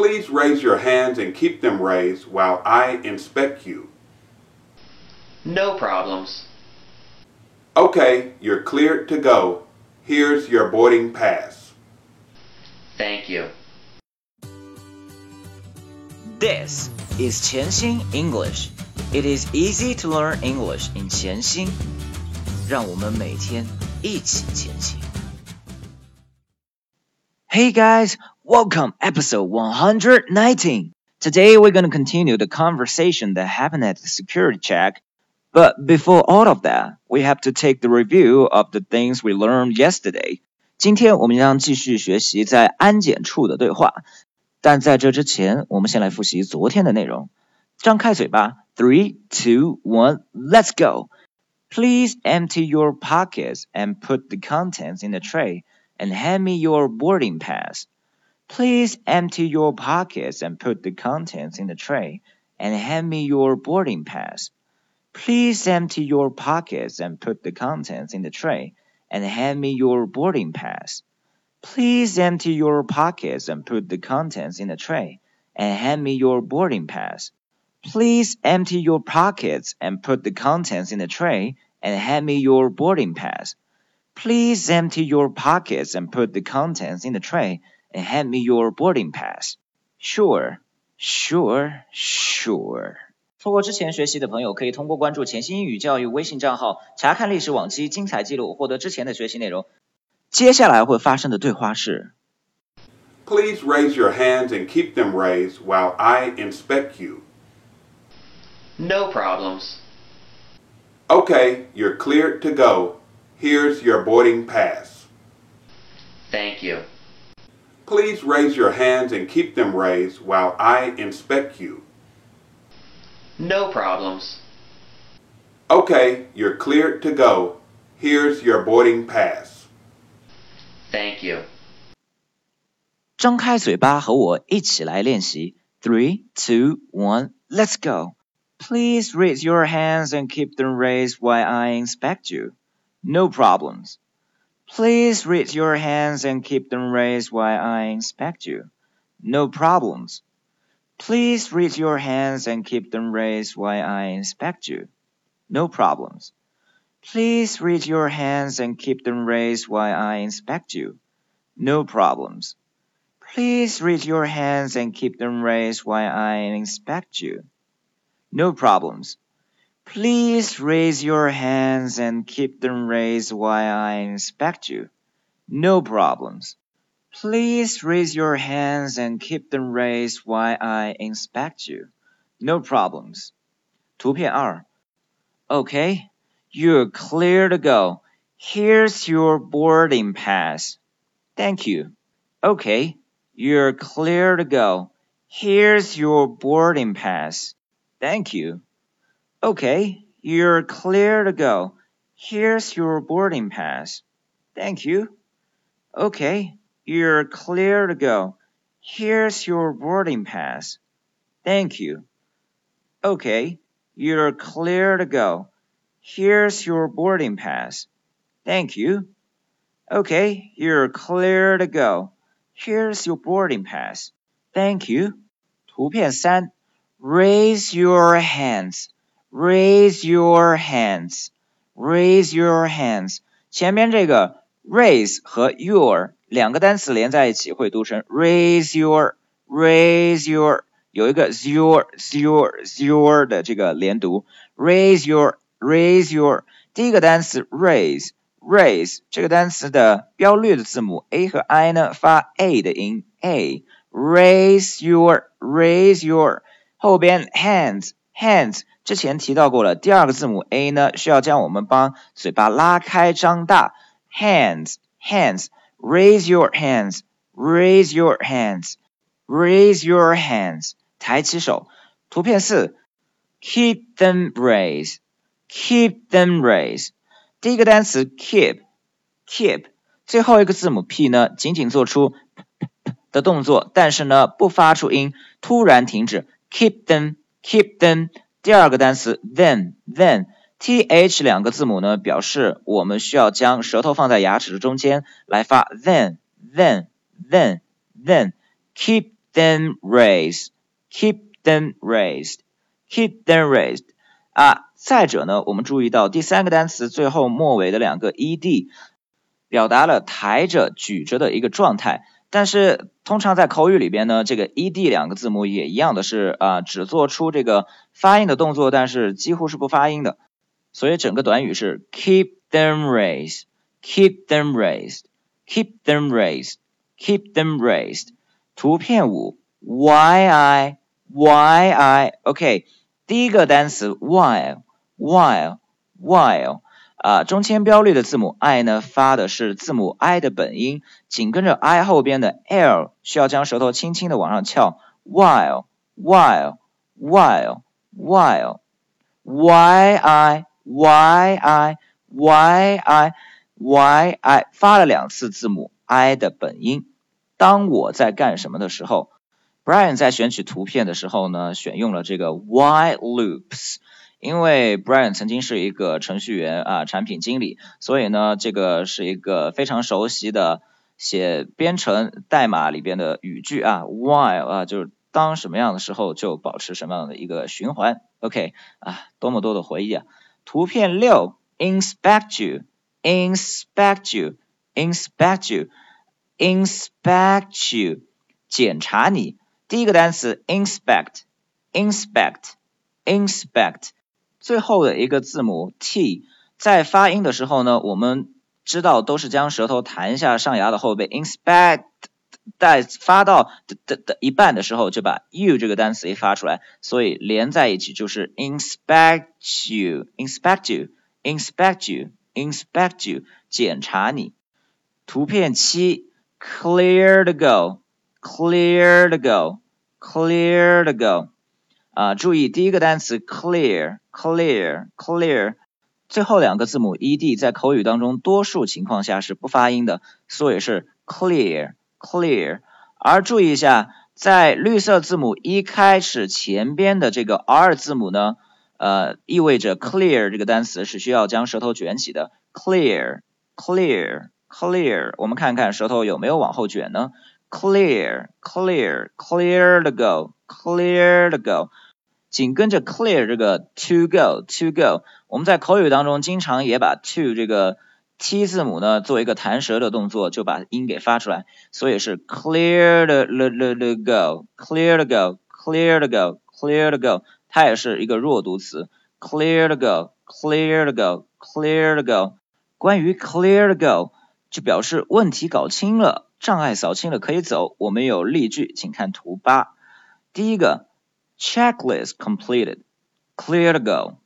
Please raise your hands and keep them raised while I inspect you. No problems. Okay, you're cleared to go. Here's your boarding pass. Thank you. This is 潜心 English. It is easy to learn English in 潜心。让我们每天一起前行。Hey guys, welcome episode 119. Today we're going to continue the conversation that happened at the security check. But before all of that, we have to take the review of the things we learned yesterday. 今天我们将继续学习在安检处的对话，但在这之前，我们先来复习昨天的内容。张开嘴巴，Three, two, one, let's go. Please empty your pockets and put the contents in the tray and hand me your boarding pass. Please empty your pockets and put the contents in the tray and hand me your boarding pass. Please empty your pockets and put the contents in the tray and hand me your boarding pass. Please empty your pockets and put the contents in the tray and hand me your boarding pass. Please empty your pockets and put the contents in the tray and hand me your boarding pass. Please empty your pockets and put the contents in the tray and hand me your boarding pass. Sure, sure, sure. 错过之前学习的朋友，可以通过关注“潜心英语教育”微信账号，查看历史往期精彩记录，获得之前的学习内容。接下来会发生的对话是：Please raise your hands and keep them raised while I inspect you. No problems. Okay, you're cleared to go. Here's your boarding pass. Thank you. Please raise your hands and keep them raised while I inspect you. No problems. Okay, you're cleared to go. Here's your boarding pass. Thank you. 张开嘴巴和我一起来练习。Three, two, one, let's go. Please raise your hands and keep them raised while I inspect you. No problems. Please raise your hands and keep them raised while I inspect you. No problems. Please raise your hands and keep them raised while I inspect you. No problems. Please raise your hands and keep them raised while I inspect you. No problems. Please raise your hands and keep them raised while I inspect you. No problems. Please raise your hands and keep them raised while I inspect you. No problems. Please raise your hands and keep them raised while I inspect you. No problems. 图片二. Okay, you're clear to go. Here's your boarding pass. Thank you. Okay, you're clear to go. Here's your boarding pass. Thank you. Okay, you're clear to go. Here's your boarding pass. Thank you. Okay, you're clear to go. Here's your boarding pass. Thank you. Okay, you're clear to go. Here's your boarding pass. Thank you. Okay, you're clear to go. Here's your boarding pass. Thank you. 图片三 Raise your hands. Raise your hands. Raise your hands. 前面这个 raise 和 your 两个单词连在一起会读成 raise your raise your 有一个 your your your 的这个连读 raise your raise your 第一个单词 raise raise 这个单词的标略的字母 a 和 i 呢发 a 的音 a raise your raise your 后边 hands hands 之前提到过了，第二个字母 a 呢需要将我们帮嘴巴拉开张大 hands hands raise your hands raise your hands raise your hands 抬起手。图片四 keep them raised keep them raised 第一个单词 keep keep 最后一个字母 p 呢仅仅做出的动作，但是呢不发出音，突然停止。keep them, keep them。第二个单词 then, then。th 两个字母呢，表示我们需要将舌头放在牙齿的中间来发 then, then, then, then。keep them raised, keep them raised, keep them raised。啊，再者呢，我们注意到第三个单词最后末尾的两个 ed，表达了抬着、举着的一个状态。但是通常在口语里边呢，这个 ed 两个字母也一样的是啊，只做出这个发音的动作，但是几乎是不发音的。所以整个短语是 keep them raised，keep them raised，keep them raised，keep them raised。图片五，why I why I OK，第一个单词 while while while。啊，中签标率的字母 i 呢，发的是字母 i 的本音，紧跟着 i 后边的 l 需要将舌头轻轻的往上翘。while while while while y i y i y i y i 发了两次字母 i 的本音。当我在干什么的时候，Brian 在选取图片的时候呢，选用了这个 whyloops。因为 Brian 曾经是一个程序员啊，产品经理，所以呢，这个是一个非常熟悉的写编程代码里边的语句啊，while 啊，就是当什么样的时候就保持什么样的一个循环。OK 啊，多么多的回忆啊！图片六，inspect you，inspect you，inspect you，inspect you，检查你。第一个单词 inspect，inspect，inspect。最后的一个字母 t，在发音的时候呢，我们知道都是将舌头弹一下上牙的后背，inspect，在发到的的的一半的时候，就把 you 这个单词一发出来，所以连在一起就是 inspect you，inspect you，inspect you，inspect you，检查你。图片七，clear to go，clear to go，clear to go。啊，注意第一个单词 clear，clear，clear，最后两个字母 ed 在口语当中多数情况下是不发音的，所以是 clear，clear。而注意一下，在绿色字母一开始前边的这个 r 字母呢，呃，意味着 clear 这个单词是需要将舌头卷起的，clear，clear，clear。我们看看舌头有没有往后卷呢？clear，clear，clear the go Clear to go。紧跟着 clear 这个 to go to go，我们在口语当中经常也把 to 这个 t 字母呢做一个弹舌的动作，就把音给发出来，所以是 clear the the the the go clear the go clear the go clear the go，它也是一个弱读词 clear the go clear the go clear the go。关于 clear the go 就表示问题搞清了，障碍扫清了可以走。我们有例句，请看图八，第一个。Checklist completed. Clear to go.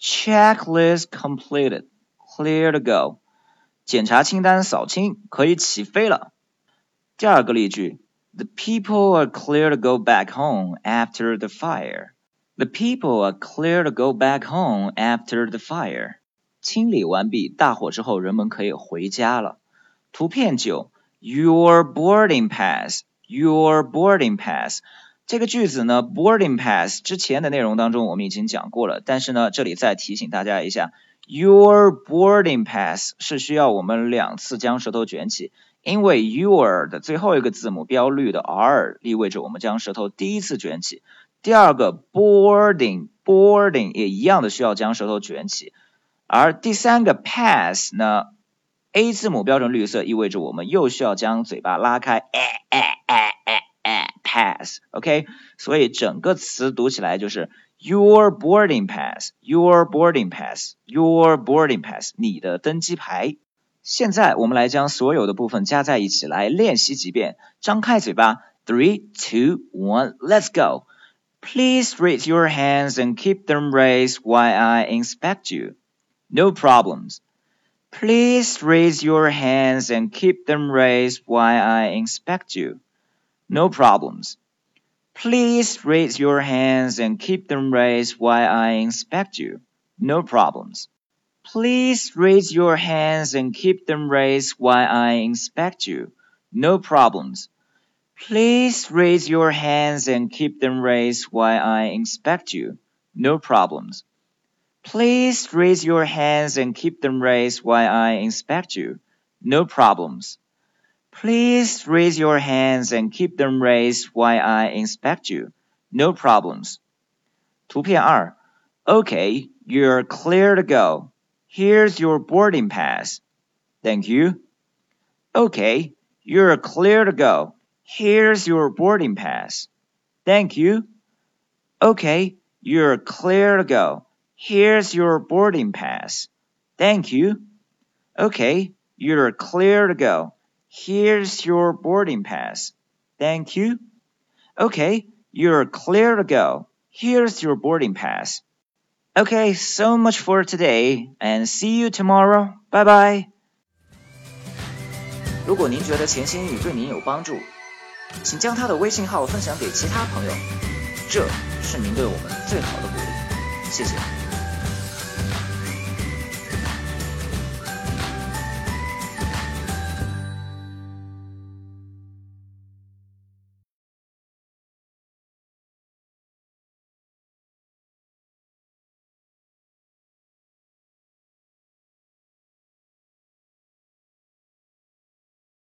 Checklist completed. Clear to go. 检查清单扫清，可以起飞了。第二个例句：The people are clear to go back home after the fire. The people are clear to go back home after the fire. 清理完毕，大火之后，人们可以回家了。图片九：Your boarding pass. Your boarding pass. 这个句子呢，boarding pass 之前的内容当中我们已经讲过了，但是呢，这里再提醒大家一下，your boarding pass 是需要我们两次将舌头卷起，因为 your 的最后一个字母标绿的 r 意味着我们将舌头第一次卷起，第二个 boarding boarding 也一样的需要将舌头卷起，而第三个 pass 呢，a 字母标准绿色意味着我们又需要将嘴巴拉开。pass，OK，所以整个词读起来就是 your boarding pass，your boarding pass，your boarding pass，你的登机牌。现在我们来将所有的部分加在一起来练习几遍。张开嘴巴，three, two, one, let's go. Please raise your hands and keep them raised while I inspect you. No problems. Please raise your hands and keep them raised while I inspect you. No problems. Please raise your hands and keep them raised while I inspect you. No problems. Please raise your hands and keep them raised while I inspect you. No problems. Please raise your hands and keep them raised while I inspect you. No problems. Please raise your hands and keep them raised while I inspect you. No problems. Please raise your hands and keep them raised while I inspect you. No problems. 图片二 Okay, you're clear to go. Here's your boarding pass. Thank you. Okay, you're clear to go. Here's your boarding pass. Thank you. Okay, you're clear to go. Here's your boarding pass. Thank you. Okay, you're clear to go. Here's your boarding pass. Thank you. Okay, you're clear to go. Here's your boarding pass. Okay, so much for today, and see you tomorrow. Bye bye. 如果您觉得潜心英语对您有帮助，请将他的微信号分享给其他朋友，这是您对我们最好的鼓励。谢谢。